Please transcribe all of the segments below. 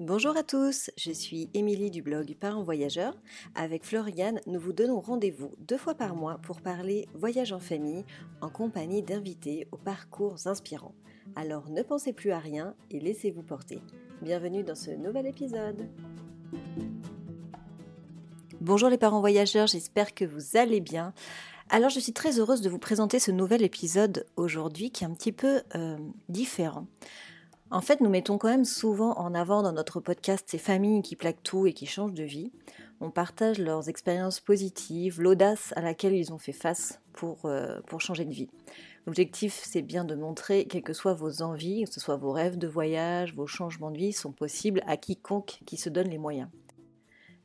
Bonjour à tous, je suis Émilie du blog Parents Voyageurs. Avec Floriane, nous vous donnons rendez-vous deux fois par mois pour parler voyage en famille en compagnie d'invités aux parcours inspirants. Alors ne pensez plus à rien et laissez-vous porter. Bienvenue dans ce nouvel épisode. Bonjour les parents voyageurs, j'espère que vous allez bien. Alors je suis très heureuse de vous présenter ce nouvel épisode aujourd'hui qui est un petit peu euh, différent. En fait, nous mettons quand même souvent en avant dans notre podcast ces familles qui plaquent tout et qui changent de vie. On partage leurs expériences positives, l'audace à laquelle ils ont fait face pour, euh, changer de vie. L'objectif, c'est bien de montrer, quelles que soient vos envies, que ce soit vos rêves de voyage, vos changements de vie, sont possibles à quiconque qui se donne les moyens.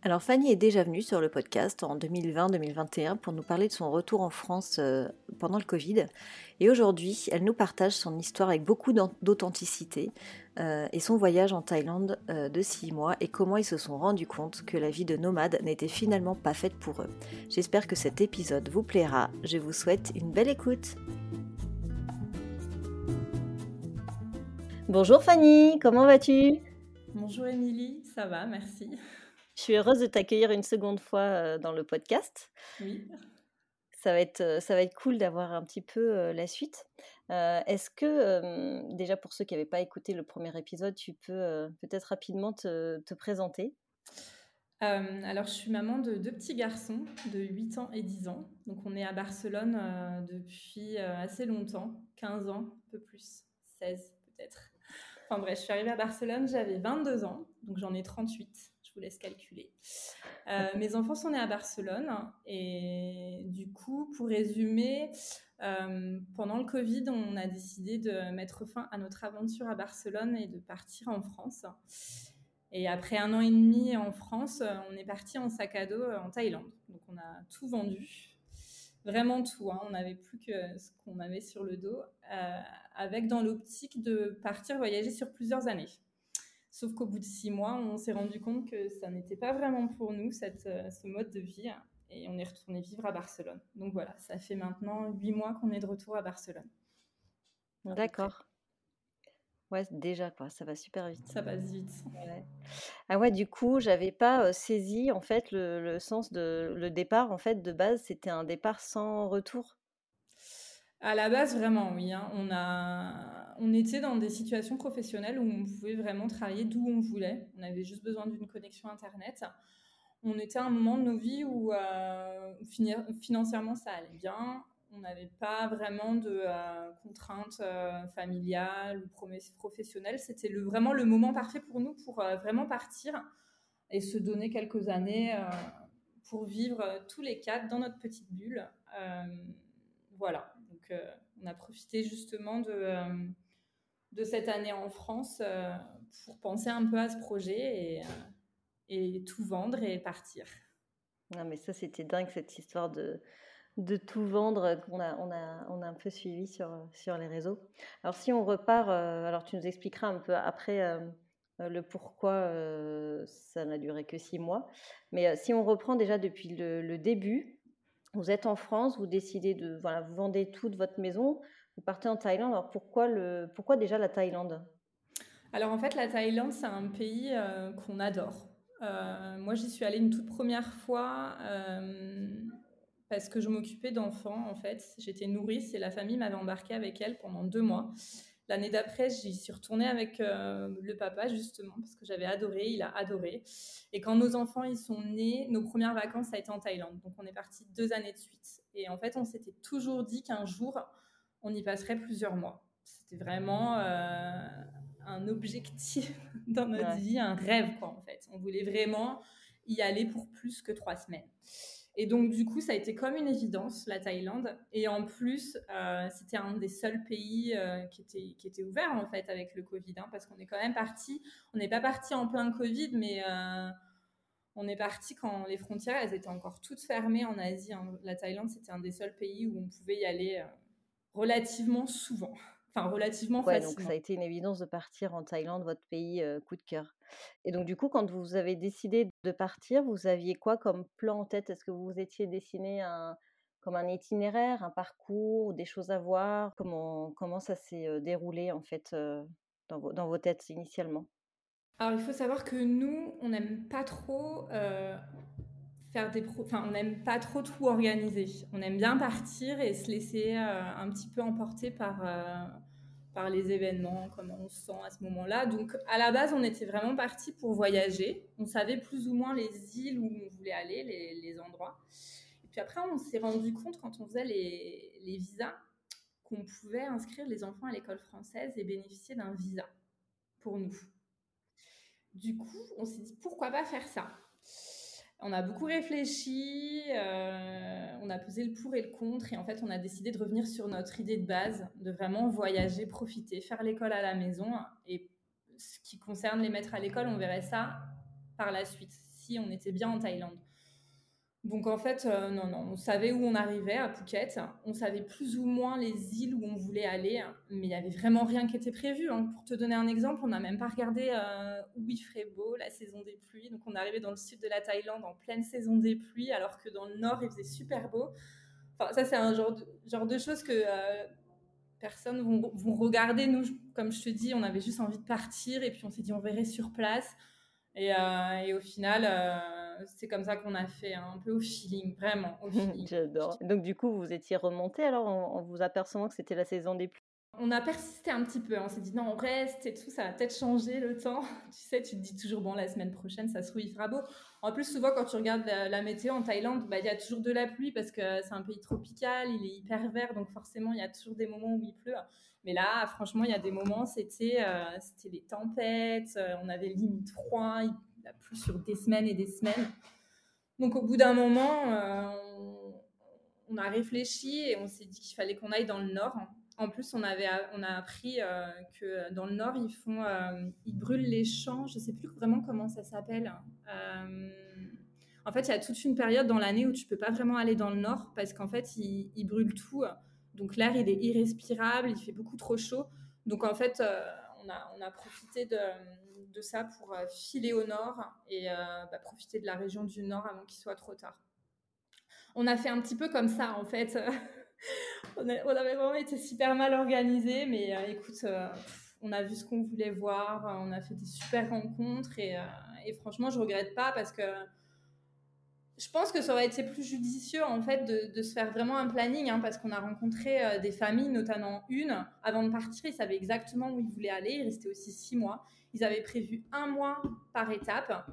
Alors Fanny est déjà venue sur le podcast en 2020-2021 pour nous parler de son retour en France euh, pendant le Covid. Et aujourd'hui, elle nous partage son histoire avec beaucoup d'authenticité euh, et son voyage en Thaïlande euh, de six mois et comment ils se sont rendus compte que la vie de nomade n'était finalement pas faite pour eux. J'espère que cet épisode vous plaira. Je vous souhaite une belle écoute. Bonjour Fanny, comment vas-tu? Bonjour Émilie, ça va, merci. Je suis heureuse de t'accueillir une seconde fois euh, dans le podcast. Oui. Ça va être, euh, ça va être cool d'avoir un petit peu euh, la suite. Est-ce que, déjà pour ceux qui n'avaient pas écouté le premier épisode, tu peux peut-être rapidement te, te présenter? Alors, je suis maman de deux petits garçons de 8 ans et 10 ans. Donc, on est à Barcelone depuis assez longtemps, 15 ans, un peu plus, 16 peut-être. Enfin bref, je suis arrivée à Barcelone, j'avais 22 ans, donc j'en ai 38 je vous laisse calculer. Euh, mes enfants sont nés à Barcelone et du coup, pour résumer, euh, pendant le Covid, on a décidé de mettre fin à notre aventure à Barcelone et de partir en France. Et après un an et demi en France, on est parti en sac à dos en Thaïlande. Donc on a tout vendu, vraiment tout. Hein. On n'avait plus que ce qu'on avait sur le dos, euh, avec dans l'optique de partir voyager sur plusieurs années. Sauf qu'au bout de six mois, on s'est rendu compte que ça n'était pas vraiment pour nous, cette, euh, ce mode de vie, et on est retourné vivre à Barcelone. Donc voilà, ça fait maintenant huit mois qu'on est de retour à Barcelone. D'accord. Ouais, déjà quoi, ça va super vite. Ça passe vite. Ah ouais, du coup, j'avais pas euh, saisi en fait le, le, sens de le départ en fait de base, c'était un départ sans retour. À la base, vraiment, oui. Hein. On, a... on était dans des situations professionnelles où on pouvait vraiment travailler d'où on voulait. On avait juste besoin d'une connexion Internet. On était à un moment de nos vies où euh, financièrement ça allait bien. On n'avait pas vraiment de euh, contraintes euh, familiales ou professionnelles. C'était vraiment le moment parfait pour nous pour vraiment partir et se donner quelques années pour vivre tous les quatre dans notre petite bulle. voilà. Donc, euh, on a profité justement de, euh, de cette année en France euh, pour penser un peu à ce projet et, et tout vendre et partir. Non, mais ça, c'était dingue, cette histoire de, de tout vendre qu'on a, on a, on a un peu suivi sur, sur les réseaux. Alors, si on repart, alors tu nous expliqueras un peu après le pourquoi ça n'a duré que six mois. Mais si on reprend déjà depuis le début, vous êtes en France, vous décidez de, voilà, vous vendez toute votre maison, vous partez en Thaïlande. Alors pourquoi, le, pourquoi déjà la Thaïlande? Alors en fait, la Thaïlande, c'est un pays euh, qu'on adore. Euh, moi, j'y suis allée une toute première fois euh, parce que je m'occupais d'enfants, en fait. J'étais nourrice et la famille m'avait embarquée avec elle pendant deux mois. L'année d'après, j'y suis retournée avec euh, le papa, justement, parce que j'avais adoré, il a adoré. Et quand nos enfants ils sont nés, nos premières vacances, ça a été en Thaïlande. Donc, on est parti deux années de suite. Et en fait, on s'était toujours dit qu'un jour, on y passerait plusieurs mois. C'était vraiment euh, un objectif dans notre vie, un rêve, quoi, en fait. On voulait vraiment y aller pour plus que trois semaines. Et donc, du coup, ça a été comme une évidence, la Thaïlande. Et en plus, euh, c'était un des seuls pays euh, qui, était, qui était ouvert, en fait, avec le Covid. Hein, parce qu'on est quand même parti, on n'est pas parti en plein Covid, mais euh, on est parti quand les frontières, elles étaient encore toutes fermées en Asie. Hein. La Thaïlande, c'était un des seuls pays où on pouvait y aller relativement souvent. Enfin, relativement ouais, donc ça a été une évidence de partir en Thaïlande, votre pays coup de cœur. Et donc, du coup, quand vous avez décidé de partir, vous aviez quoi comme plan en tête? Est-ce que vous vous étiez dessiné un, comme un itinéraire, un parcours, des choses à voir? Comment, comment ça s'est déroulé, en fait, dans, vos, dans vos têtes initialement? Alors, il faut savoir que nous, on n'aime pas trop faire des enfin on n'aime pas trop tout organiser. On aime bien partir et se laisser un petit peu emporter par par les événements, comment on se sent à ce moment-là. Donc à la base, on était vraiment parti pour voyager. On savait plus ou moins les îles où on voulait aller, les, endroits. Et puis après, on s'est rendu compte quand on faisait les visas qu'on pouvait inscrire les enfants à l'école française et bénéficier d'un visa pour nous. Du coup, on s'est dit pourquoi pas faire ça? On a beaucoup réfléchi, euh, on a pesé le pour et le contre, et en fait, on a décidé de revenir sur notre idée de base, de vraiment voyager, profiter, faire l'école à la maison. Et ce qui concerne les maîtres à l'école, on verrait ça par la suite, si on était bien en Thaïlande. Donc en fait, euh, non, non, on savait où on arrivait à Phuket, on savait plus ou moins les îles où on voulait aller, mais il n'y avait vraiment rien qui était prévu. Hein. Pour te donner un exemple, on n'a même pas regardé euh, où il ferait beau, la saison des pluies. Donc on est arrivé dans le sud de la Thaïlande en pleine saison des pluies, alors que dans le nord, il faisait super beau. Enfin, ça, c'est un genre de, genre de choses que euh, personne vont, vont, regarder. Nous, comme je te dis, on avait juste envie de partir, et puis on s'est dit on verrait sur place. Et, et au final c'est comme ça qu'on a fait, hein, un peu au feeling, vraiment au feeling. J'adore. Donc du coup, vous étiez remonté alors en, vous apercevant que c'était la saison des pluies? On a persisté un petit peu, hein. on s'est dit non, on reste et tout, ça va peut-être changer le temps. Tu sais, tu te dis toujours, bon, la semaine prochaine, ça se trouve, il fera beau. En plus, souvent, quand tu regardes la, météo en Thaïlande, bah, il y a toujours de la pluie parce que c'est un pays tropical, il est hyper vert, donc forcément, il y a toujours des moments où il pleut. Mais là, franchement, il y a des moments, c'était euh, c'était les tempêtes, euh, on avait limite froid, il a plu sur des semaines et des semaines. Donc au bout d'un moment, euh, on, a réfléchi et on s'est dit qu'il fallait qu'on aille dans le nord. En plus, on, avait, on a appris que dans le nord, ils, font, ils brûlent les champs. Je ne sais plus vraiment comment ça s'appelle. en fait, il y a toute une période dans l'année où tu ne peux pas vraiment aller dans le nord parce qu'en fait, ils, ils, brûlent tout. Donc l'air, il est irrespirable, il fait beaucoup trop chaud. Donc en fait, on, a, on a profité de ça pour euh, filer au nord et euh, bah, profiter de la région du nord avant qu'il soit trop tard. On a fait un petit peu comme ça en fait. on, avait vraiment été super mal organisé, mais euh, écoute, on a vu ce qu'on voulait voir, on a fait des super rencontres et, franchement, je regrette pas parce que je pense que ça aurait été plus judicieux en fait de, se faire vraiment un planning hein, parce qu'on a rencontré des familles, notamment une. Avant de partir, ils savaient exactement où ils voulaient aller. Ils restaient aussi six mois. Ils avaient prévu un mois par étape.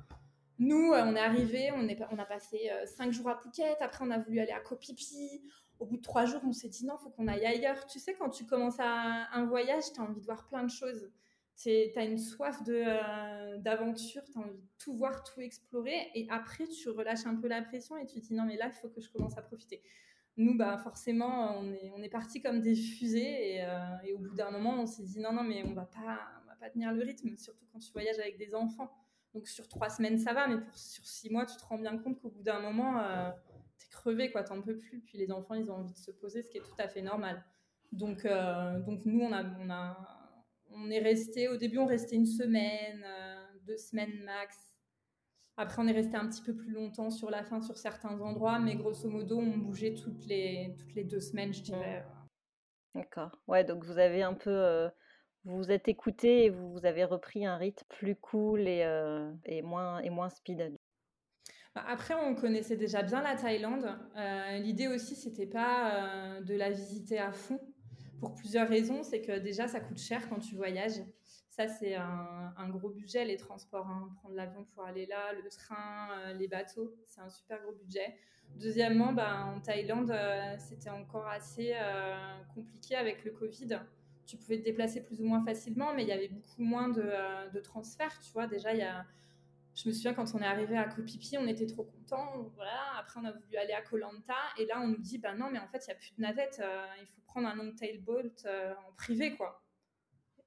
Nous, euh, on est arrivé, on, a passé euh, cinq jours à Phuket. Après, on a voulu aller à Koh Phi. Au bout de trois jours, on s'est dit non, faut qu'on aille ailleurs. Tu sais, quand tu commences à un voyage, tu as envie de voir plein de choses. Tu as une soif euh, d'aventure, tu as envie de tout voir, tout explorer. Et après, tu relâches un peu la pression et tu te dis non, mais là, il faut que je commence à profiter. Nous, bah, forcément, on est, on est partis comme des fusées. Et, et au bout d'un moment, on s'est dit non, non, mais on va pas, pas tenir le rythme, surtout quand tu voyages avec des enfants. Donc sur trois semaines, ça va, mais pour, sur six mois, tu te rends bien compte qu'au bout d'un moment, euh, tu es crevé, quoi, t'en peux plus. Puis les enfants, ils ont envie de se poser, ce qui est tout à fait normal. Donc, euh, donc nous, on, a, on est resté, au début, on restait une semaine, euh, deux semaines max. Après, on est resté un petit peu plus longtemps sur la fin, sur certains endroits, mais grosso modo, on bougeait toutes les, toutes les deux semaines, je dirais. D'accord. Ouais, donc vous avez un peu vous vous êtes écouté et vous, avez repris un rythme plus cool et, euh, et moins, et moins speed. Bah, après, on connaissait déjà bien la Thaïlande. Euh, l'idée aussi, c'était pas euh, de la visiter à fond pour plusieurs raisons. C'est que déjà, ça coûte cher quand tu voyages. Ça, c'est un, gros budget, les transports. Hein. Prendre l'avion pour aller là, le train, les bateaux, c'est un super gros budget. Deuxièmement, bah, en Thaïlande, c'était encore assez compliqué avec le Covid tu pouvais te déplacer plus ou moins facilement, mais il y avait beaucoup moins de, euh, transferts, tu vois. Déjà, il y a, je me souviens quand on est arrivé à Kopipi, on était trop contents. Voilà. Après, on a voulu aller à Koh Lanta, et là, on nous dit, bah non, mais en fait, il n'y a plus de navette, euh, il faut prendre un long tail boat euh, en privé, quoi.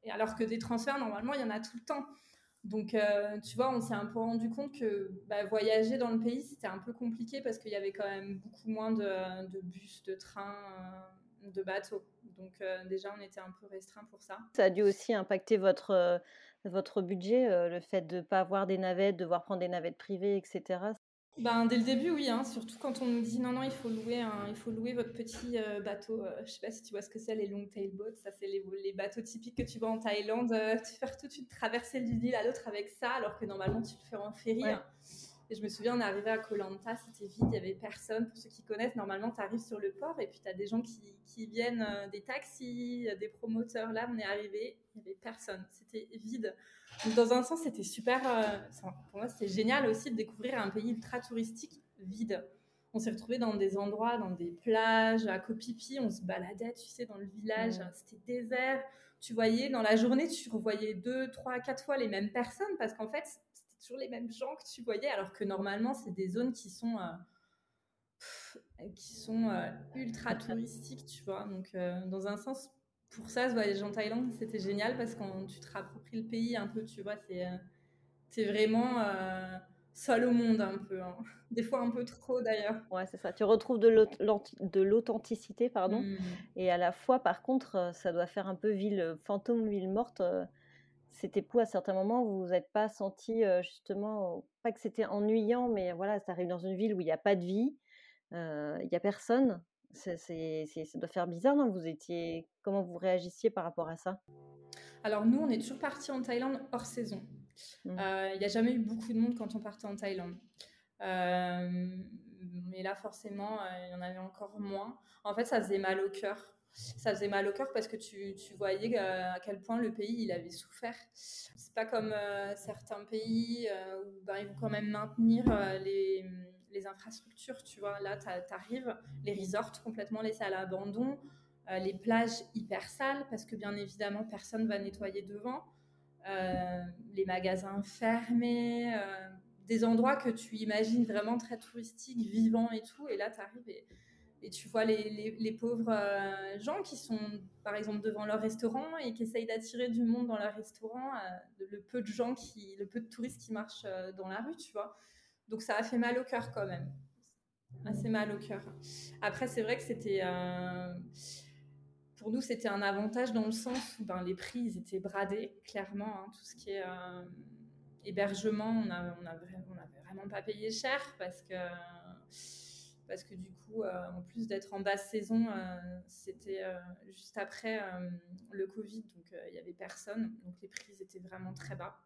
Et alors que des transferts, normalement, il y en a tout le temps. Donc, tu vois, on s'est un peu rendu compte que bah, voyager dans le pays, c'était un peu compliqué parce qu'il y avait quand même beaucoup moins de, bus, de trains de bateaux. Donc euh, déjà, on était un peu restreint pour ça. Ça a dû aussi impacter votre, euh, votre budget, euh, le fait de ne pas avoir des navettes, de devoir prendre des navettes privées, etc. ben, dès le début, oui, hein, surtout quand on nous dit non, non, il faut louer, il faut louer votre petit euh, bateau. Je euh, je sais pas si tu vois ce que c'est, les long tail boats. Ça, c'est les, les, bateaux typiques que tu vois en Thaïlande. Euh, tu fais toute une traversée d'une île à l'autre avec ça, alors que normalement, tu le fais en ferry. Hein. Et je me souviens, on est arrivé à Koh Lanta, c'était vide, il n'y avait personne. Pour ceux qui connaissent, normalement, tu arrives sur le port et puis tu as des gens qui, qui viennent, des taxis, des promoteurs. Là, on est arrivé, il n'y avait personne. C'était vide. Donc, dans un sens, c'était super. pour moi, c'était génial aussi de découvrir un pays ultra touristique vide. On s'est retrouvés dans des endroits, dans des plages, à Kopipi, on se baladait, tu sais, dans le village, c'était désert. Tu voyais, dans la journée, tu revoyais deux, trois, quatre fois les mêmes personnes parce qu'en fait, toujours les mêmes gens que tu voyais, alors que normalement, c'est des zones qui sont, euh, qui sont euh, ultra touristiques, tu vois. Donc, euh, dans un sens, pour ça, ce voyage en Thaïlande, c'était génial parce que tu te rappropries le pays un peu, tu vois, c'est, c'est vraiment seul au monde un peu. Hein. Des fois un peu trop d'ailleurs. Ouais, c'est ça. Tu retrouves de l'authenticité, pardon. Mmh. Et à la fois, par contre, ça doit faire un peu ville fantôme, ville morte. C'était pour à certains moments, vous vous êtes pas senti justement, pas que c'était ennuyant, mais voilà, ça arrive dans une ville où il n'y a pas de vie, il n'y a personne. C'est, ça doit faire bizarre, non? Vous étiez, comment vous réagissiez par rapport à ça? Alors nous, on est toujours parti en Thaïlande hors saison. Mmh. Euh, il n'y a jamais eu beaucoup de monde quand on partait en Thaïlande. Mais là, forcément, il y en avait encore moins. En fait, ça faisait mal au cœur. Ça faisait mal au cœur parce que tu, tu voyais à quel point le pays il avait souffert. C'est pas comme certains pays où ben, ils vont quand même maintenir les, les, infrastructures. Tu vois, là, tu arrives, les resorts complètement laissés à l'abandon, les plages hyper sales parce que bien évidemment personne va nettoyer devant. Euh, les magasins fermés, euh, des endroits que tu imagines vraiment très touristiques, vivants et tout. Et là, tu arrives et, tu vois les, pauvres euh, gens qui sont, par exemple, devant leur restaurant et qui essayent d'attirer du monde dans leur restaurant, le peu de gens qui, le peu de touristes qui marchent dans la rue, tu vois. Donc ça a fait mal au cœur quand même. Assez mal au cœur. Après, c'est vrai que c'était pour nous, c'était un avantage dans le sens où ben, les prix ils étaient bradés, clairement. Hein, tout ce qui est euh, hébergement, on n'avait on vraiment pas payé cher parce que, parce que du coup, euh, en plus d'être en basse saison, euh, c'était juste après le Covid, donc il n'y avait personne. Donc les prix étaient vraiment très bas.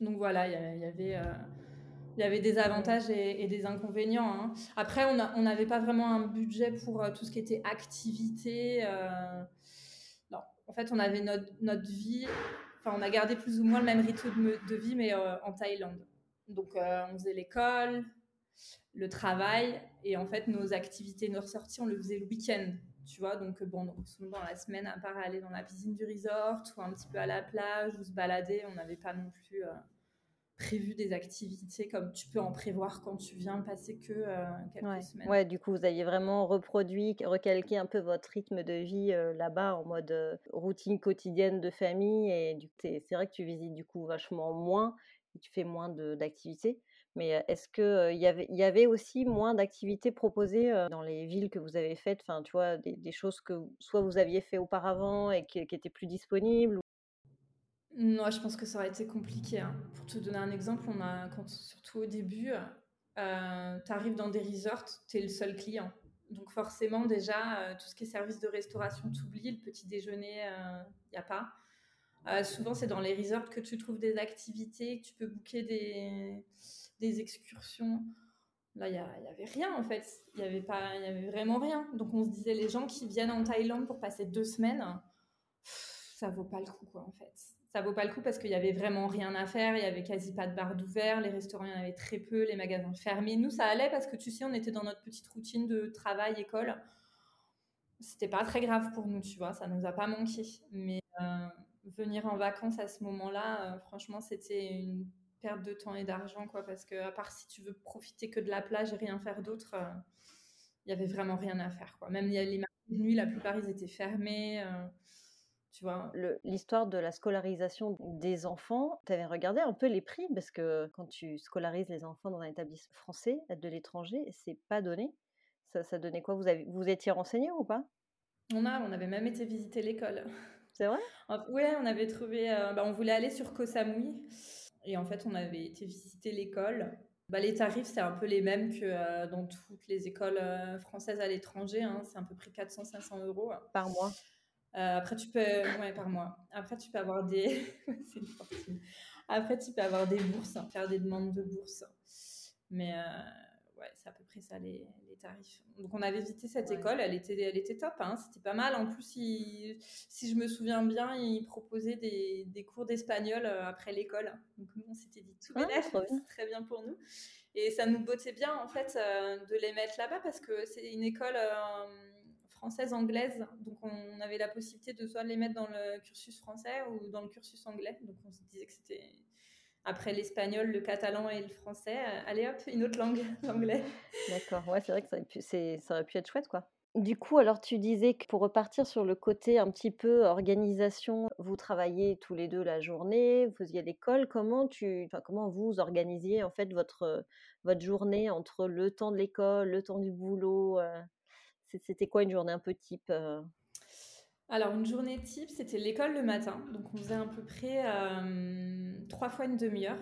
Donc voilà, il y, avait il y avait des avantages et, des inconvénients. Hein. Après, on n'avait pas vraiment un budget pour euh, tout ce qui était activité. Euh, non, en fait, on avait notre, notre, vie. Enfin, on a gardé plus ou moins le même rythme de, vie, mais euh, en Thaïlande. Donc, on faisait l'école, le travail, et en fait, nos activités, nos ressorties, on le faisait le week-end. Tu vois, donc bon, dans la semaine, à part aller dans la piscine du resort ou un petit peu à la plage ou se balader, on n'avait pas non plus prévu des activités comme tu peux en prévoir quand tu viens passer que euh, quelques semaines. Ouais, du coup, vous aviez vraiment reproduit, recalqué un peu votre rythme de vie euh, là-bas en mode euh, routine quotidienne de famille. Et c'est vrai que tu visites du coup vachement moins et tu fais moins d'activités. Mais est-ce qu'il y, avait, aussi moins d'activités proposées dans les villes que vous avez faites? Enfin, tu vois, des, choses que soit vous aviez fait auparavant et qui, qui étaient plus disponibles non, je pense que ça aurait été compliqué. Hein. Pour te donner un exemple, on a, quand, surtout au début, tu arrives dans des resorts, tu es le seul client. Donc forcément, déjà, tout ce qui est service de restauration, t'oublies. Le petit déjeuner, il n'y a pas. Souvent, c'est dans les resorts que tu trouves des activités, que tu peux booker des, des excursions. Là, il n'y avait rien en fait. Il n'y avait, pas, y avait vraiment rien. Donc on se disait, les gens qui viennent en Thaïlande pour passer deux semaines, ça vaut pas le coup quoi en fait ça vaut pas le coup parce qu'il y avait vraiment rien à faire, il y avait quasi pas de bar d'ouvert, les restaurants il y en avait très peu, les magasins fermés. Nous ça allait parce que tu sais on était dans notre petite routine de travail école. C'était pas très grave pour nous, tu vois, ça nous a pas manqué. Mais euh, venir en vacances à ce moment-là, euh, franchement c'était une perte de temps et d'argent quoi parce que à part si tu veux profiter que de la plage et rien faire d'autre, euh, il y avait vraiment rien à faire quoi. Même les marchés de nuit, la plupart ils étaient fermés tu vois. L'histoire de la scolarisation des enfants, tu avais regardé un peu les prix? Parce que quand tu scolarises les enfants dans un établissement français de l'étranger, c'est pas donné. Ça, ça donnait quoi? Vous, avez, vous étiez renseigné ou pas? On, a, on avait même été visiter l'école. C'est vrai? Oui, on avait trouvé. Euh, bah, on voulait aller sur Koh Samui. Et en fait, on avait été visiter l'école. bah, Les tarifs, c'est un peu les mêmes que dans toutes les écoles françaises à l'étranger. Hein. C'est à peu près 400-500 euros. Par mois après, tu peux, ouais, par mois. Après, tu peux avoir des, c'est une fortune. Après, tu peux avoir des bourses, hein, faire des demandes de bourse. Mais ouais, c'est à peu près ça les, tarifs. Donc on avait visité cette école, elle était, elle était top, hein, c'était pas mal. En plus, si je me souviens bien, ils proposaient des, des cours d'espagnol euh, après l'école. Donc nous, on s'était dit tout ah, c'est très bien pour nous. Et ça nous bottait bien en fait euh, de les mettre là-bas parce que c'est une école euh, française-anglaise. Donc on avait la possibilité de soit les mettre dans le cursus français ou dans le cursus anglais. Donc on se disait que c'était après l'espagnol, le catalan et le français, euh, allez hop, une autre langue, l'anglais. D'accord, ouais, c'est vrai que ça aurait, pu, être chouette, quoi. Du coup, alors tu disais que pour repartir sur le côté un petit peu organisation, vous travaillez tous les deux la journée, vous faisiez l'école. Comment tu, comment vous organisiez en fait votre votre journée entre le temps de l'école, le temps du boulot euh, C'était quoi une journée un peu type euh? Alors, une journée type, c'était l'école le matin. Donc, on faisait à peu près euh, trois fois une demi-heure.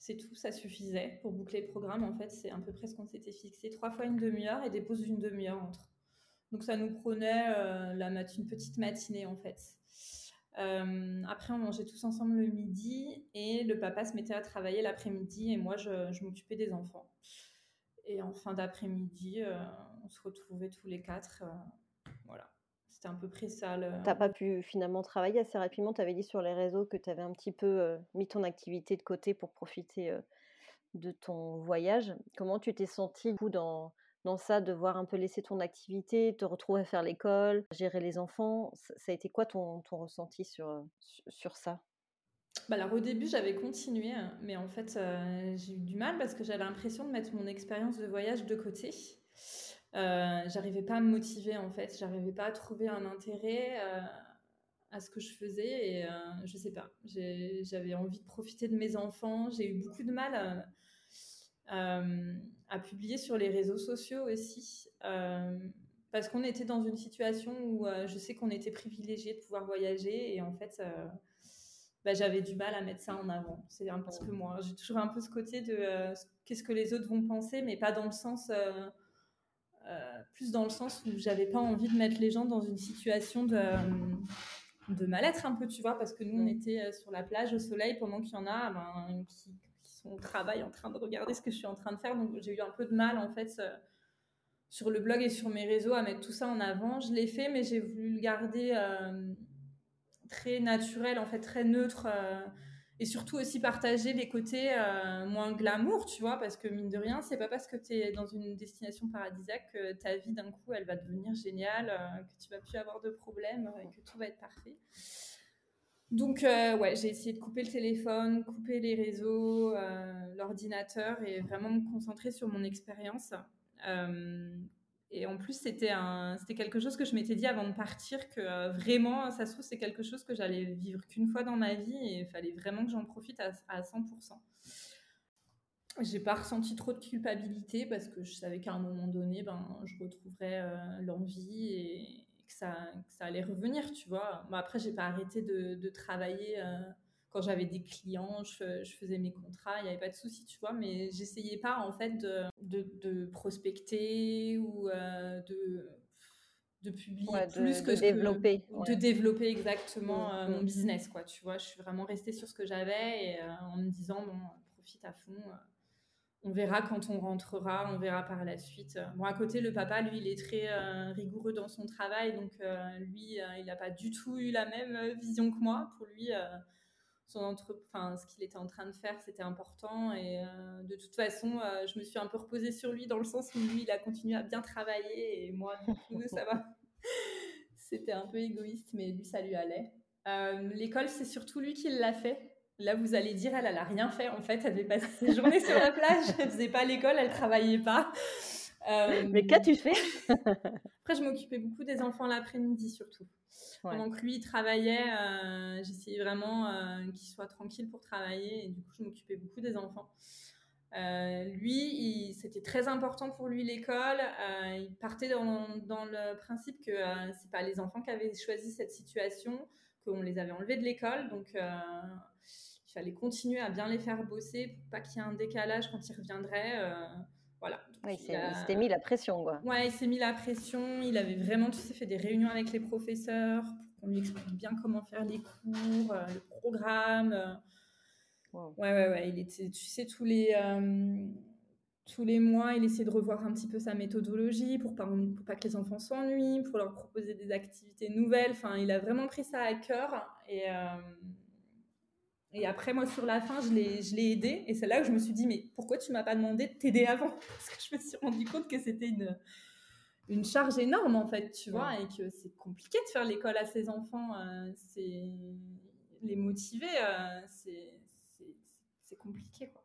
C'est tout, ça suffisait pour boucler le programme. En fait, c'est à peu près ce qu'on s'était fixé. Trois fois une demi-heure et des pauses d'une demi-heure entre. Donc, ça nous prenait euh, la une petite matinée, en fait. Euh, après, on mangeait tous ensemble le midi et le papa se mettait à travailler l'après-midi et moi, je, je m'occupais des enfants. Et en fin d'après-midi, on se retrouvait tous les quatre. voilà. C'était un peu près ça. Le... T'as pas pu finalement travailler assez rapidement. Tu avais dit sur les réseaux que tu avais un petit peu euh, mis ton activité de côté pour profiter euh, de ton voyage. Comment tu t'es senti dans, dans ça, de voir un peu laisser ton activité, te retrouver à faire l'école, gérer les enfants? Ça a été quoi ton, ton ressenti sur, sur ça? Bah alors au début j'avais continué, hein, mais en fait euh, j'ai eu du mal parce que j'avais l'impression de mettre mon expérience de voyage de côté. Euh, j'arrivais pas à me motiver en fait, j'arrivais pas à trouver un intérêt euh, à ce que je faisais et euh, je sais pas, j'avais envie de profiter de mes enfants, j'ai eu beaucoup de mal à, publier sur les réseaux sociaux aussi parce qu'on était dans une situation où je sais qu'on était privilégié de pouvoir voyager et en fait bah, j'avais du mal à mettre ça en avant. C'est un petit peu moi. J'ai toujours un peu ce côté de qu'est-ce que les autres vont penser, mais pas dans le sens plus dans le sens où j'avais pas envie de mettre les gens dans une situation de, de mal-être un peu, tu vois, parce que nous, on était euh, sur la plage au soleil pendant qu'il y en a ben, qui, sont au travail en train de regarder ce que je suis en train de faire. Donc, j'ai eu un peu de mal, en fait, euh, sur le blog et sur mes réseaux à mettre tout ça en avant. Je l'ai fait, mais j'ai voulu le garder très naturel, en fait, très neutre et surtout aussi partager les côtés euh, moins glamour, tu vois, parce que mine de rien, c'est pas parce que tu es dans une destination paradisiaque que ta vie d'un coup elle va devenir géniale, euh, que tu vas plus avoir de problèmes et que tout va être parfait. Donc euh, ouais, j'ai essayé de couper le téléphone, couper les réseaux, l'ordinateur et vraiment me concentrer sur mon expérience. Et en plus, c'était c'était quelque chose que je m'étais dit avant de partir que euh, vraiment, ça se trouve, c'est quelque chose que j'allais vivre qu'une fois dans ma vie et il fallait vraiment que j'en profite à, à 100%. J'ai pas ressenti trop de culpabilité parce que je savais qu'à un moment donné, ben, je retrouverais euh, l'envie et, que, ça, ça, allait revenir, tu vois. Bon, après, j'ai pas arrêté de, de travailler. Euh, quand j'avais des clients, je, je, faisais mes contrats, il n'y avait pas de souci, tu vois, mais j'essayais pas en fait de, de, de prospecter ou euh, de, de publier plus que de développer. De développer exactement euh, mon business, quoi, tu vois. Je suis vraiment restée sur ce que j'avais et euh, en me disant, bon, profite à fond. on verra quand on rentrera, on verra par la suite. Bon, à côté, le papa, lui, il est très rigoureux dans son travail, donc lui, il n'a pas du tout eu la même vision que moi. Pour lui, son entre... enfin, ce qu'il était en train de faire, c'était important. Et euh, de toute façon, euh, je me suis un peu reposée sur lui dans le sens où lui, il a continué à bien travailler et moi, du coup, ça va. c'était un peu égoïste, mais lui, ça lui allait. Euh, l'école, c'est surtout lui qui l'a fait. Là, vous allez dire, elle, n'a rien fait. En fait, elle avait passé ses journées sur la plage. Elle faisait pas l'école, elle travaillait pas. mais qu'as-tu fait? Après, je m'occupais beaucoup des enfants l'après-midi, surtout. Pendant que lui il travaillait, euh, j'essayais vraiment euh, qu'il soit tranquille pour travailler et du coup je m'occupais beaucoup des enfants. Euh, lui, c'était très important pour lui l'école. il partait dans, dans, le principe que c'est pas les enfants qui avaient choisi cette situation, qu'on les avait enlevés de l'école, donc il fallait continuer à bien les faire bosser pour pas qu'il y ait un décalage quand ils reviendraient. Voilà. il s'était mis la pression, quoi. Ouais, il s'est mis la pression. Il avait vraiment, tu sais, fait des réunions avec les professeurs pour qu'on lui explique bien comment faire les cours, le programme. Ouais, ouais, ouais. Il était, tu sais, tous les, tous les mois, il essayait de revoir un petit peu sa méthodologie pour pas, pour pas que les enfants s'ennuient, pour leur proposer des activités nouvelles. Enfin, il a vraiment pris ça à cœur. Et, et après, moi, sur la fin, je l'ai aidé. Et c'est là que je me suis dit, mais pourquoi tu m'as pas demandé de t'aider avant? Parce que je me suis rendu compte que c'était une, une charge énorme, en fait, tu vois, et que c'est compliqué de faire l'école à ses enfants. c'est les motiver, c'est c'est compliqué, quoi.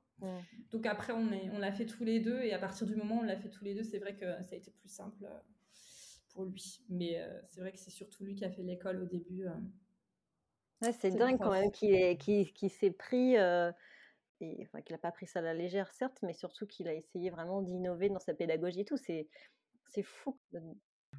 Donc après, on, est, on l'a fait tous les deux, et à partir du moment où on l'a fait tous les deux, c'est vrai que ça a été plus simple euh, pour lui. Mais euh, c'est vrai que c'est surtout lui qui a fait l'école au début. Euh. c'est dingue quand même qu'il s'est pris, et, enfin, qu'il n'a pas pris ça à la légère, certes, mais surtout qu'il a essayé vraiment d'innover dans sa pédagogie et tout. C'est, c'est fou.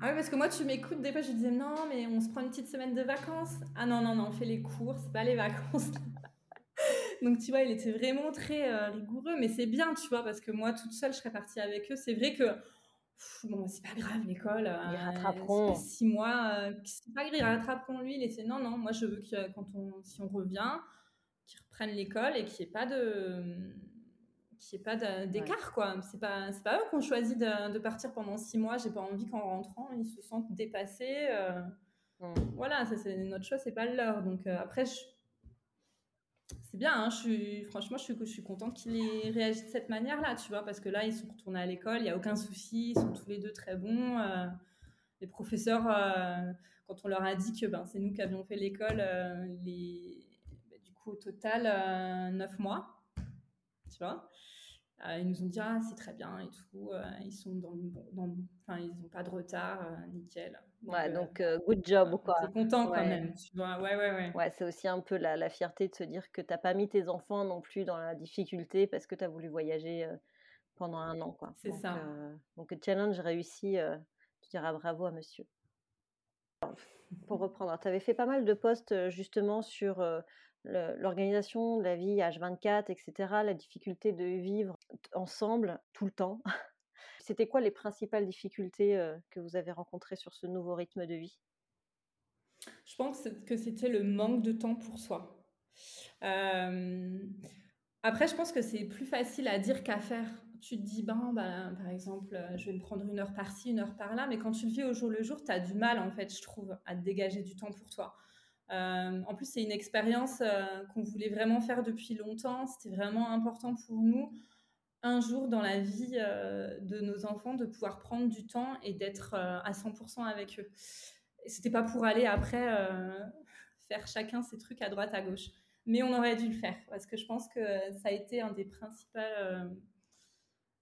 Ah oui, parce que moi, tu m'écoutes, des fois, je disais non, mais on se prend une petite semaine de vacances. Ah non, non, non, on fait les cours, c'est pas les vacances. Donc, tu vois, il était vraiment très euh, rigoureux, mais c'est bien, tu vois, parce que moi, toute seule, je serais partie avec eux. C'est vrai que, bon, c'est pas grave, l'école. Euh, ils rattraperont. Six mois, euh, c'est pas grave, ils rattraperont lui. Non, non, moi, je veux que quand on, si on revient, qu'ils reprennent l'école et qu'il n'y ait pas de qu'il n'y ait pas d'écart, quoi. C'est pas, pas eux qui ont choisi de, partir pendant six mois. J'ai pas envie qu'en rentrant, ils se sentent dépassés. Mmh. Voilà, c'est notre choix, c'est pas leur. Donc après, je c'est bien, hein, je suis, franchement, je suis, je suis contente qu'il ait réagi de cette manière-là, tu vois, parce que là, ils sont retournés à l'école, il n'y a aucun souci, ils sont tous les deux très bons. Euh, les professeurs, euh, quand on leur a dit que ben, c'est nous qui avions fait l'école, euh, les, ben, du coup, au total, neuf mois, tu vois. Euh, ils nous ont dit ah c'est très bien et tout. Euh, ils sont dans, dans enfin ils n'ont pas de retard, euh, nickel. ouais donc good job quoi. C'est content quand même. Tu vois ouais ouais ouais. Ouais c'est aussi un peu la, la, fierté de se dire que t'as pas mis tes enfants non plus dans la difficulté parce que tu as voulu voyager pendant un an quoi. C'est ça. donc challenge réussi. tu diras bravo à monsieur. Pour reprendre, tu avais fait pas mal de posts justement sur l'organisation de la vie H24, etc., la difficulté de vivre ensemble tout le temps. C'était quoi les principales difficultés que vous avez rencontrées sur ce nouveau rythme de vie? Je pense que c'était le manque de temps pour soi. Après, je pense que c'est plus facile à dire qu'à faire. Tu te dis, ben, ben, par exemple, je vais me prendre une heure par-ci, une heure par-là, mais quand tu le vis au jour le jour, tu as du mal, en fait, je trouve, à te dégager du temps pour toi. En plus, c'est une expérience qu'on voulait vraiment faire depuis longtemps. C'était vraiment important pour nous, un jour dans la vie euh, de nos enfants, de pouvoir prendre du temps et d'être à 100% avec eux. Et c'était pas pour aller après faire chacun ses trucs à droite, à gauche. Mais on aurait dû le faire parce que je pense que ça a été un des principaux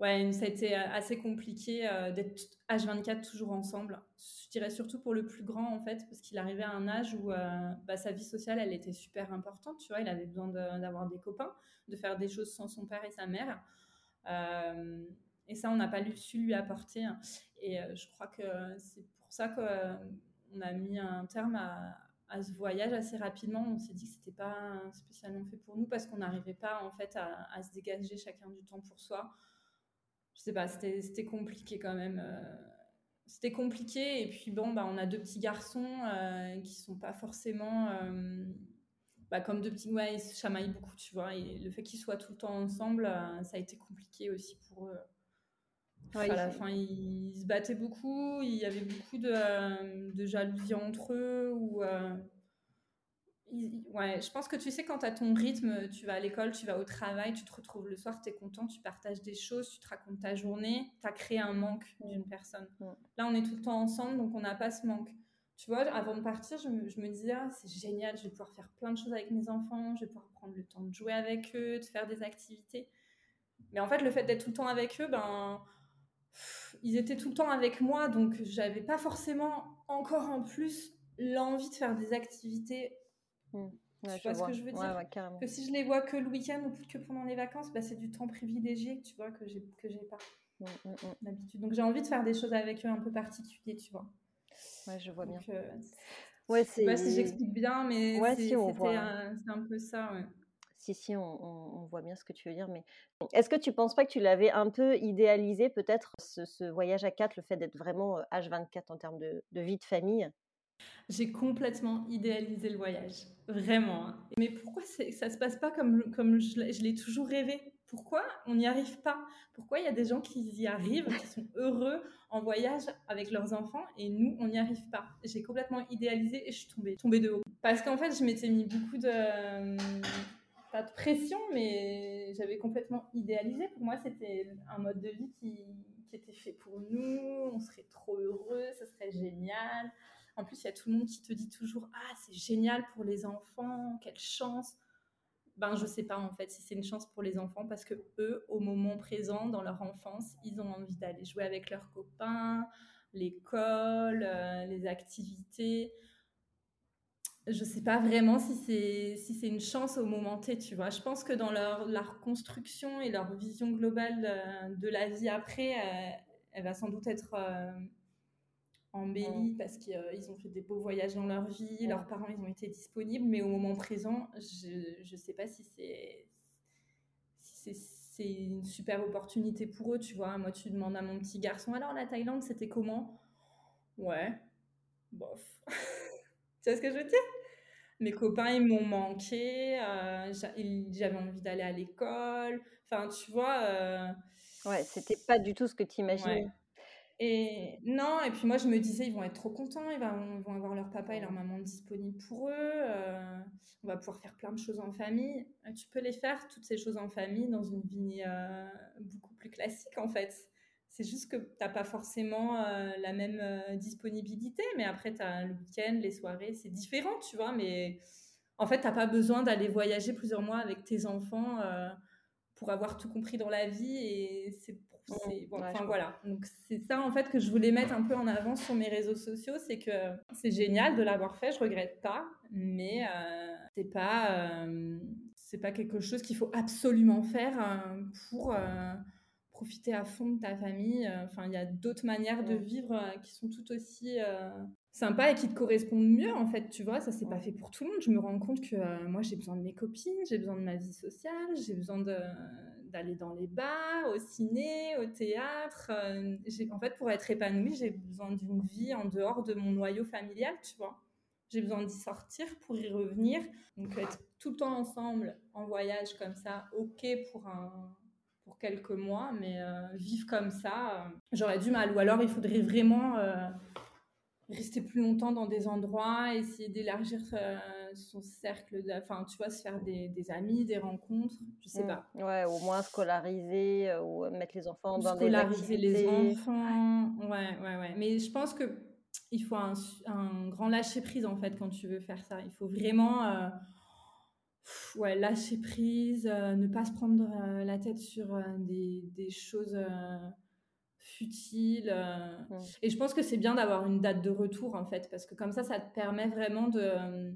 ouais, ça a été euh, assez compliqué euh, d'être H24 toujours ensemble. Je dirais surtout pour le plus grand, en fait, parce qu'il arrivait à un âge où euh, bah, sa vie sociale, elle était super importante. Tu vois, il avait besoin d'avoir des copains, de faire des choses sans son père et sa mère. Et ça, on n'a pas su lui apporter. Et je crois que c'est pour ça qu'on a mis un terme à, ce voyage assez rapidement. On s'est dit que c'était pas spécialement fait pour nous parce qu'on n'arrivait pas en fait à, se dégager chacun du temps pour soi je sais pas, c'était compliqué quand même. Euh, c'était compliqué. Et puis bon, bah, on a deux petits garçons euh, qui sont pas forcément. Euh, bah, comme deux petits. Ils se chamaillent beaucoup, tu vois. Et le fait qu'ils soient tout le temps ensemble, ça a été compliqué aussi pour eux. à la fin, ils se battaient beaucoup. Il y avait beaucoup de, de jalousie entre eux. Ou ouais, je pense que tu sais, quand tu as ton rythme, tu vas à l'école, tu vas au travail, tu te retrouves le soir, tu es content, tu partages des choses, tu te racontes ta journée, tu as créé un manque d'une personne. Là, on est tout le temps ensemble, donc on n'a pas ce manque. Tu vois, avant de partir, je me, je me disais, ah, c'est génial, je vais pouvoir faire plein de choses avec mes enfants, je vais pouvoir prendre le temps de jouer avec eux, de faire des activités. Mais en fait, le fait d'être tout le temps avec eux, ben, ils étaient tout le temps avec moi, donc j'avais pas forcément encore en plus l'envie de faire des activités Mmh. tu vois, ce que je veux dire Que si je les vois que le week-end ou que pendant les vacances, bah, c'est du temps privilégié tu vois, que j'ai que j'ai pas mmh, mmh, d'habitude. Donc j'ai envie de faire des choses avec eux un peu particuliers, tu vois. Ouais, je vois bien. Euh, ouais, c'est. si j'explique bien, mais ouais, si, c'était un, un, peu ça. Ouais. Si, si, on, voit bien ce que tu veux dire. Mais est-ce que tu penses pas que tu l'avais un peu idéalisé, peut-être, ce, voyage à quatre, le fait d'être vraiment H24 en termes de, vie de famille? J'ai complètement idéalisé le voyage, vraiment. Hein. Mais pourquoi ça se passe pas comme, comme je l'ai toujours rêvé? Pourquoi on n'y arrive pas? Pourquoi il y a des gens qui y arrivent, qui sont heureux en voyage avec leurs enfants et nous, on n'y arrive pas? J'ai complètement idéalisé et je suis tombée, tombée de haut. Parce qu'en fait, je m'étais mis beaucoup de... Pas de pression, mais j'avais complètement idéalisé. Pour moi, c'était un mode de vie qui, qui était fait pour nous. On serait trop heureux, ce serait génial. En plus, il y a tout le monde qui te dit toujours Ah, c'est génial pour les enfants, quelle chance ben je sais pas en fait si c'est une chance pour les enfants parce que eux au moment présent dans leur enfance ils ont envie d'aller jouer avec leurs copains l'école euh, les activités. Je sais pas vraiment si c'est si c'est une chance au moment T tu vois. Je pense que dans leur, leur construction et leur vision globale euh, de, la vie après euh, elle va sans doute être embellis parce qu'ils euh, ont fait des beaux voyages dans leur vie, leurs parents ils ont été disponibles, mais au moment présent, je ne sais pas si c'est si c'est une super opportunité pour eux, tu vois. Moi, tu demandes à mon petit garçon, alors la Thaïlande, c'était comment? Ouais, bof. tu vois ce que je veux dire? Mes copains, ils m'ont manqué, euh, j'avais envie d'aller à l'école, enfin, tu vois. Euh... Ouais, c'était pas du tout ce que tu imaginais. Et non, et puis moi je me disais, ils vont être trop contents, ils vont, avoir leur papa et leur maman disponibles pour eux, euh, on va pouvoir faire plein de choses en famille. Euh, tu peux les faire, toutes ces choses en famille, dans une vie euh, beaucoup plus classique en fait. C'est juste que tu n'as pas forcément la même disponibilité, mais après tu as le week-end, les soirées, c'est différent, tu vois, mais en fait tu n'as pas besoin d'aller voyager plusieurs mois avec tes enfants pour avoir tout compris dans la vie et c'est enfin voilà. donc c'est ça en fait que je voulais mettre un peu en avant sur mes réseaux sociaux c'est que c'est génial de l'avoir fait je regrette pas mais euh, c'est pas euh, c'est pas quelque chose qu'il faut absolument faire euh, pour profiter à fond de ta famille. Enfin il y a d'autres manières de vivre qui sont tout aussi sympa et qui te correspondent mieux en fait tu vois. Ça c'est pas fait pour tout le monde. Je me rends compte que euh, moi j'ai besoin de mes copines j'ai besoin de ma vie sociale j'ai besoin d'aller dans les bars au ciné au théâtre euh, en fait pour être épanouie j'ai besoin d'une vie en dehors de mon noyau familial tu vois. J'ai besoin d'y sortir pour y revenir. Donc être tout le temps ensemble en voyage comme ça ok pour un pour quelques mois mais euh, vivre comme ça j'aurais du mal. Ou alors il faudrait vraiment rester plus longtemps dans des endroits, essayer d'élargir euh, son cercle, enfin, tu vois, se faire des, des, amis, des rencontres, je sais mmh. pas. Ouais, au moins scolariser euh, ou mettre les enfants dans des activités. les enfants, ouais, ouais, ouais. Mais je pense que il faut un, un grand lâcher prise en fait quand tu veux faire ça. Il faut vraiment euh, ouais, lâcher prise, ne pas se prendre la tête sur des, des choses futile. Euh. Et je pense que c'est bien d'avoir une date de retour, en fait, parce que comme ça, ça te permet vraiment de, euh,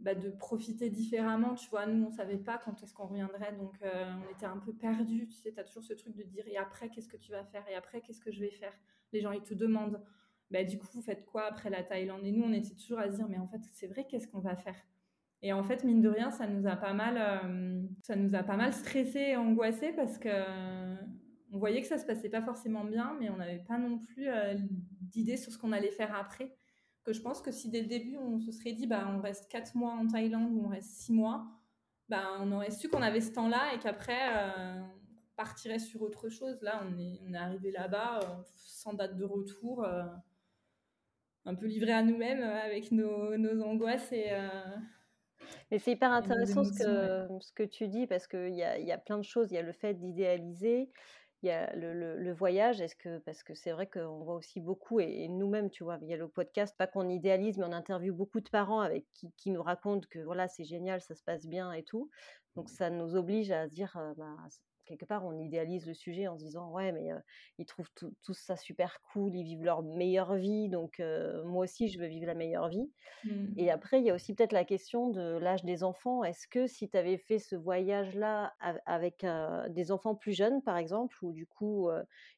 bah, de profiter différemment. Tu vois, nous, on savait pas quand est-ce qu'on reviendrait, donc euh, on était un peu perdus. Tu sais, tu as toujours ce truc de dire, et après, qu'est-ce que tu vas faire? Et après, qu'est-ce que je vais faire? Les gens, ils te demandent, bah, du coup, vous faites quoi après la Thaïlande? Et nous, on était toujours à se dire, mais en fait, c'est vrai, qu'est-ce qu'on va faire? Et en fait, mine de rien, ça nous a pas mal, ça nous a pas mal stressé et angoissé parce que on voyait que ça se passait pas forcément bien, mais on n'avait pas non plus euh, d'idée sur ce qu'on allait faire après. Que je pense que si dès le début on se serait dit, bah, on reste 4 mois en Thaïlande ou on reste 6 mois, bah, on aurait su qu'on avait ce temps-là et qu'après euh, on partirait sur autre chose. Là, on est, on est arrivé là-bas euh, sans date de retour, un peu livré à nous-mêmes avec nos, nos, angoisses et. mais c'est hyper intéressant ce que, ce que tu dis parce qu'il y a, y a plein de choses. Il y a le fait d'idéaliser, il y a le, voyage, est-ce que parce que c'est vrai qu'on voit aussi beaucoup et, nous-mêmes, tu vois, il y a le podcast, pas qu'on idéalise, mais on interviewe beaucoup de parents avec qui, nous racontent que voilà, c'est génial, ça se passe bien et tout. Donc ça nous oblige à se dire, bah, quelque part, on idéalise le sujet en se disant ouais, mais ils trouvent tout, ça super cool, ils vivent leur meilleure vie, donc moi aussi, je veux vivre la meilleure vie. Mmh. Et après, il y a aussi peut-être la question de l'âge des enfants. Est-ce que si tu avais fait ce voyage-là avec des enfants plus jeunes, par exemple, où du coup,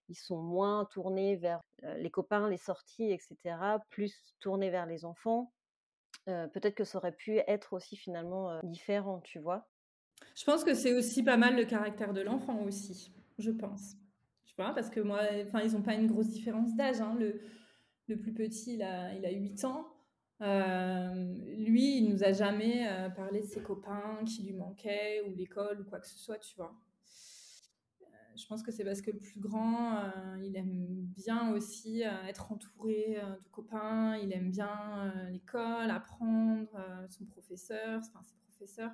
ils sont moins tournés vers les copains, les sorties, etc., plus tournés vers les enfants, peut-être que ça aurait pu être aussi finalement différent, tu vois? Je pense que c'est aussi pas mal le caractère de l'enfant aussi, je pense. Tu vois, parce que moi, enfin, ils ont pas une grosse différence d'âge. Hein. Le, le plus petit, il a, il a 8 ans. Euh, lui, il nous a jamais euh, parlé de ses copains qui lui manquaient ou l'école ou quoi que ce soit, tu vois. Euh, je pense que c'est parce que le plus grand, il aime bien aussi être entouré de copains, il aime bien l'école, apprendre, son professeur, enfin ses professeurs.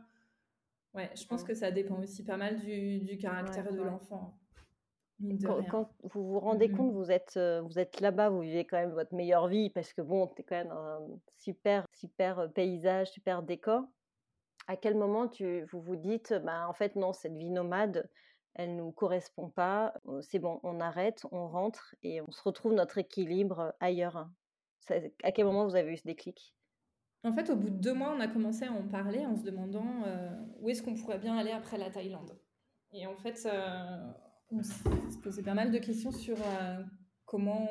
Ouais, je pense que ça dépend aussi pas mal du, du caractère de l'enfant. Quand, vous vous rendez mmh compte, vous êtes, vous êtes là-bas, vous vivez quand même votre meilleure vie parce que bon, tu es quand même un super, super paysage, super décor. À quel moment tu, vous vous dites, bah, en fait, non, cette vie nomade, elle nous correspond pas, c'est bon, on arrête, on rentre et on se retrouve notre équilibre ailleurs? À quel moment vous avez eu ce déclic? En fait, au bout de deux mois, on a commencé à en parler en se demandant où est-ce qu'on pourrait bien aller après la Thaïlande. Et en fait, on se posait pas mal de questions sur euh, comment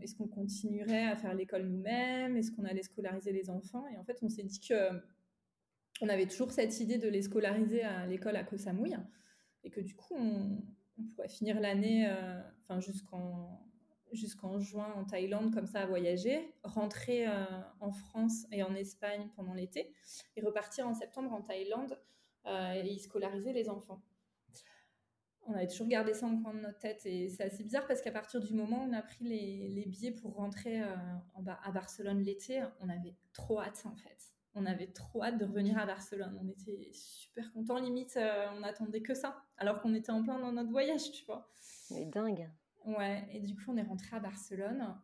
est-ce qu'on continuerait à faire l'école nous-mêmes, est-ce qu'on allait scolariser les enfants. Et en fait, on s'est dit que on avait toujours cette idée de les scolariser à l'école à Koh Samui et que du coup, on, pourrait finir l'année, euh, enfin jusqu'en jusqu'en juin en Thaïlande comme ça à voyager, rentrer euh, en France et en Espagne pendant l'été et repartir en septembre en Thaïlande et y scolariser les enfants on avait toujours gardé ça en coin de notre tête et c'est assez bizarre parce qu'à partir du moment où on a pris les, billets pour rentrer euh, à Barcelone l'été, on avait trop hâte en fait. On avait trop hâte de revenir à Barcelone. On était super contents, limite, euh, on attendait que ça, alors qu'on était en plein dans notre voyage, tu vois. Mais dingue. Ouais, et du coup, on est rentré à Barcelone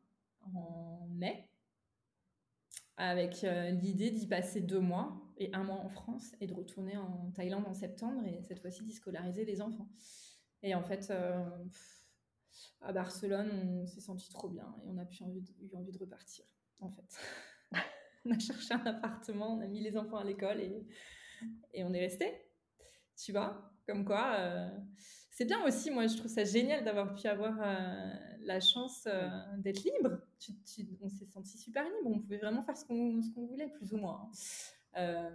en mai avec euh, l'idée d'y passer deux mois et un mois en France et de retourner en Thaïlande en septembre et cette fois-ci d'y scolariser les enfants. Et en fait, euh, à Barcelone, on s'est senti trop bien et on a plus envie eu envie de repartir, en fait. on a cherché un appartement, on a mis les enfants à l'école et, et on est resté. Tu vois, comme quoi, euh, c'est bien aussi, moi je trouve ça génial d'avoir pu avoir euh, la chance d'être libre. on s'est senti super libre, on pouvait vraiment faire ce qu'on voulait, plus ou moins. Hein.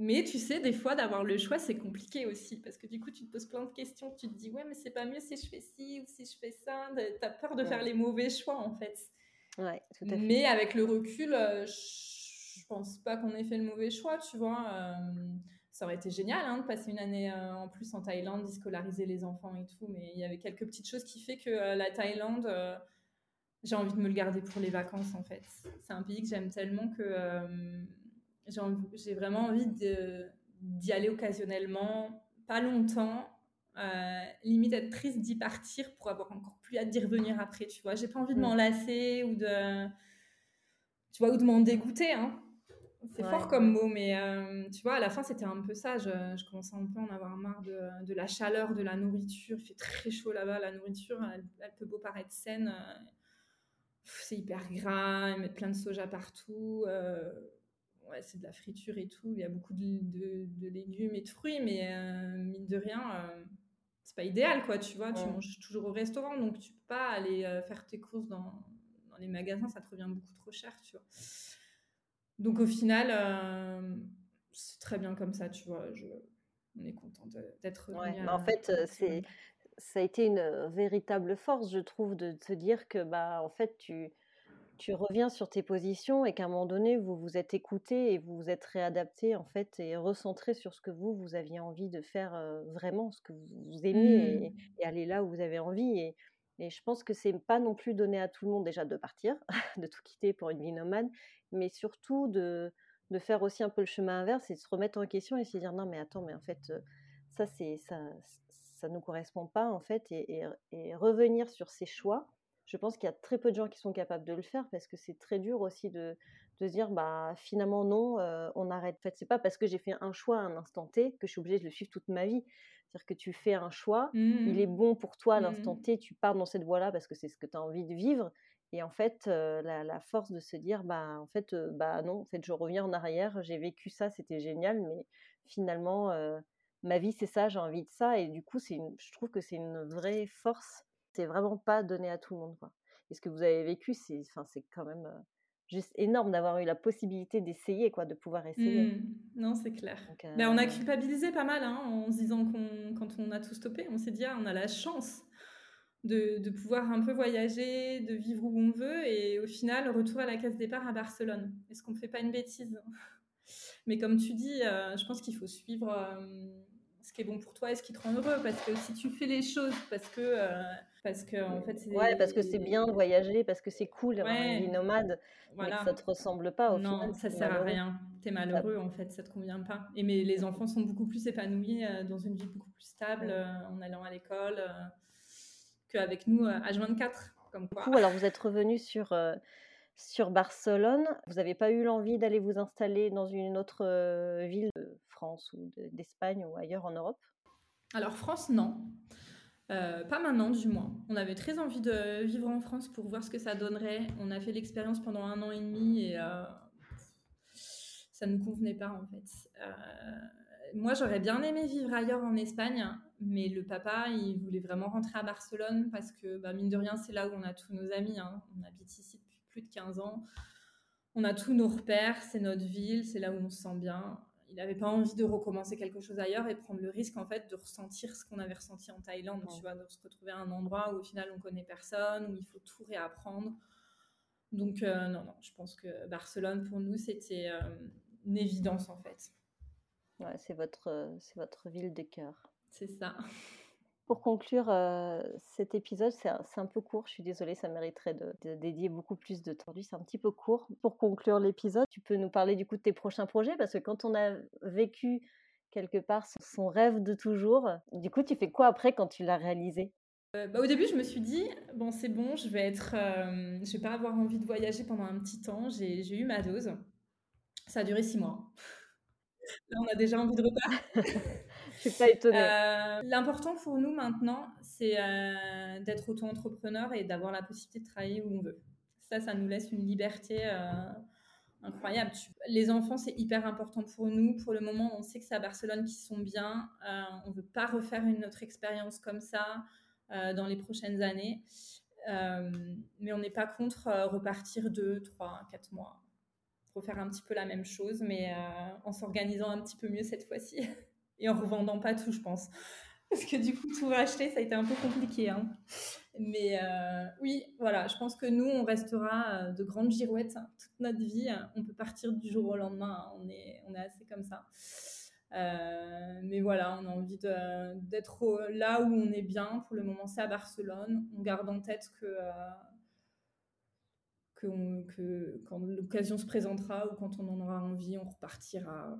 Mais tu sais, des fois, d'avoir le choix, c'est compliqué aussi. Parce que du coup, tu te poses plein de questions. Tu te dis, ouais, mais c'est pas mieux si je fais ci ou si je fais ça. Tu as peur de faire les mauvais choix, en fait. Ouais, tout à fait. Mais avec le recul, euh, je pense pas qu'on ait fait le mauvais choix, tu vois. Euh, ça aurait été génial hein, de passer une année euh, en plus en Thaïlande, d'y scolariser les enfants et tout. Mais il y avait quelques petites choses qui fait que la Thaïlande, j'ai envie de me le garder pour les vacances, en fait. C'est un pays que j'aime tellement que j'ai vraiment envie d'y aller occasionnellement, pas longtemps, euh, limite être triste d'y partir pour avoir encore plus hâte d'y revenir après, tu vois. J'ai pas envie de mm. m'en lasser ou de, tu vois, ou de m'en dégoûter, hein. C'est fort comme mot, mais euh, tu vois, à la fin, c'était un peu ça. Je, je, commençais un peu à en avoir marre de, de, la chaleur, de la nourriture. Il fait très chaud là-bas. La nourriture, elle, peut beau paraître saine. Euh, c'est hyper gras, ils mettent plein de soja partout ouais, c'est de la friture et tout. Il y a beaucoup de, légumes et de fruits, mais euh, mine de rien, euh, c'est pas idéal, quoi. Tu vois, tu manges toujours au restaurant, donc tu peux pas aller euh, faire tes courses dans, dans, les magasins, ça te revient beaucoup trop cher, tu vois. Donc au final, c'est très bien comme ça, tu vois. Je, on est content d'être. Ouais, en fait, c'est ça a été une véritable force, je trouve, de te dire que bah en fait tu tu reviens sur tes positions et qu'à un moment donné, vous vous êtes écouté et vous vous êtes réadapté en fait et recentré sur ce que vous, vous aviez envie de faire vraiment, ce que vous aimez mmh. et, aller là où vous avez envie. Et, et je pense que c'est pas non plus donné à tout le monde déjà de partir, de tout quitter pour une vie nomade, mais surtout de, de faire aussi un peu le chemin inverse et de se remettre en question et se dire non mais attends mais en fait ça c'est ça ça nous correspond pas en fait et, et revenir sur ses choix je pense qu'il y a très peu de gens qui sont capables de le faire parce que c'est très dur aussi de, de se dire bah finalement non, euh, on arrête. En fait, c'est pas parce que j'ai fait un choix à un instant T que je suis obligée de le suivre toute ma vie. C'est-à-dire que tu fais un choix, il est mmh. bon pour toi à l'instant mmh. T, tu pars dans cette voie-là parce que c'est ce que tu as envie de vivre. Et en fait, euh, la, force de se dire bah en fait euh, bah non, en fait je reviens en arrière, j'ai vécu ça, c'était génial, mais finalement ma vie c'est ça, j'ai envie de ça et du coup c'est je trouve que c'est une vraie force c'est vraiment pas donné à tout le monde. Quoi. Et ce que vous avez vécu, c'est quand même juste énorme d'avoir eu la possibilité d'essayer, quoi, de pouvoir essayer. Mmh. Non, c'est clair. Ben, on a culpabilisé pas mal hein, en se disant qu'on, quand on a tout stoppé, on s'est dit, ah, on a la chance de, de, pouvoir un peu voyager, de vivre où on veut, et au final, retour à la case départ à Barcelone. Est-ce qu'on ne fait pas une bêtise? Mais comme tu dis, euh, je pense qu'il faut suivre euh, ce qui est bon pour toi et ce qui te rend heureux, parce que si tu fais les choses, parce que euh, parce que en fait, c'est ouais, parce que c'est bien de voyager, parce que c'est cool d'avoir une vie nomade, voilà. mais que ça te ressemble pas au non, ça sert à rien. T'es malheureux en fait, ça te convient pas. Et mais les enfants sont beaucoup plus épanouis dans une vie beaucoup plus stable en allant à l'école qu'avec nous à euh, H24. Comme quoi. Du coup, alors vous êtes revenu sur, euh, sur Barcelone. Vous n'avez pas eu l'envie d'aller vous installer dans une autre euh, ville de France ou d'Espagne ou ailleurs en Europe? Alors France, non. pas maintenant, du moins. On avait très envie de vivre en France pour voir ce que ça donnerait. On a fait l'expérience pendant un an et demi et ça ne convenait pas en fait moi, j'aurais bien aimé vivre ailleurs en Espagne, mais le papa, il voulait vraiment rentrer à Barcelone parce que, bah, mine de rien, c'est là où on a tous nos amis. Hein. On habite ici plus de 15 ans. On a tous nos repères, c'est notre ville, c'est là où on se sent bien. Il n'avait pas envie de recommencer quelque chose ailleurs et prendre le risque, en fait, de ressentir ce qu'on avait ressenti en Thaïlande, tu vois, de se retrouver à un endroit où, au final, on connaît personne, où il faut tout réapprendre. Donc, euh, non, non, je pense que Barcelone, pour nous, c'était euh, une évidence, en fait c'est votre, euh, c'est votre ville de cœur. C'est ça. Pour conclure euh, cet épisode, c'est un, peu court, je suis désolée, ça mériterait de, dédier beaucoup plus de temps. C'est un petit peu court. Pour conclure l'épisode, tu peux nous parler du coup de tes prochains projets parce que quand on a vécu quelque part son rêve de toujours, du coup, tu fais quoi après quand tu l'as réalisé? Euh, bah, au début, je me suis dit bon, c'est bon, je vais être, je vais pas avoir envie de voyager pendant un petit temps. J'ai eu ma dose. Ça a duré six mois. Là, on a déjà envie de repas. Je suis pas étonnée. Euh, l'important pour nous maintenant, c'est euh, d'être auto-entrepreneur et d'avoir la possibilité de travailler où on veut. Ça, ça nous laisse une liberté euh, incroyable. Les enfants, c'est hyper important pour nous. Pour le moment, on sait que c'est à Barcelone qu'ils sont bien. on ne veut pas refaire une autre expérience comme ça dans les prochaines années. mais on n'est pas contre repartir deux, trois, quatre mois faire un petit peu la même chose, mais en s'organisant un petit peu mieux cette fois-ci et en revendant pas tout, je pense. Parce que du coup, tout racheter, ça a été un peu compliqué. Hein. Mais euh, oui, voilà, je pense que nous, on restera euh, de grandes girouettes toute notre vie. On peut partir du jour au lendemain. Hein. On, est, on est assez comme ça. mais voilà, on a envie d'être là où on est bien. Pour le moment, c'est à Barcelone. On garde en tête que que, quand l'occasion se présentera ou quand on en aura envie, on repartira.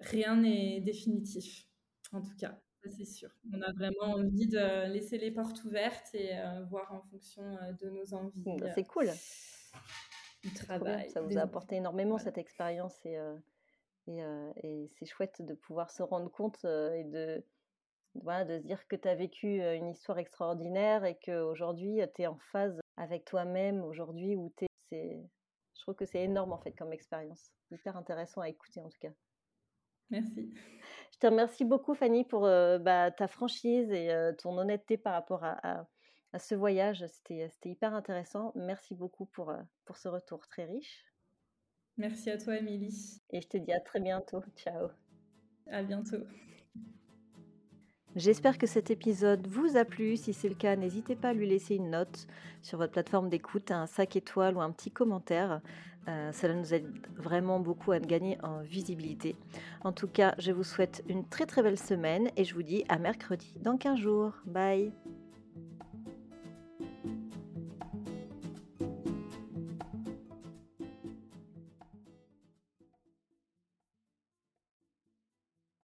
Rien n'est définitif, en tout cas, c'est sûr. On a vraiment envie de laisser les portes ouvertes et euh, voir en fonction euh, de nos envies. Bah, c'est cool. Du travail. Ça vous a apporté énormément cette expérience et, euh, et, et c'est chouette de pouvoir se rendre compte et de, voilà, de se dire que tu as vécu une histoire extraordinaire et qu'aujourd'hui tu es en phase avec toi-même aujourd'hui où tu es je trouve que c'est énorme en fait comme expérience. Hyper intéressant à écouter en tout cas. Merci. Je te remercie beaucoup Fanny pour euh, bah, ta franchise et euh, ton honnêteté par rapport à, à, ce voyage. C'était hyper intéressant. Merci beaucoup pour, euh, pour ce retour très riche. Merci à toi Émilie. Et je te dis à très bientôt. Ciao. À bientôt. J'espère que cet épisode vous a plu. Si c'est le cas, n'hésitez pas à lui laisser une note sur votre plateforme d'écoute, un 5 étoiles ou un petit commentaire. Euh, cela nous aide vraiment beaucoup à gagner en visibilité. En tout cas, je vous souhaite une très très belle semaine et je vous dis à mercredi dans 15 jours. Bye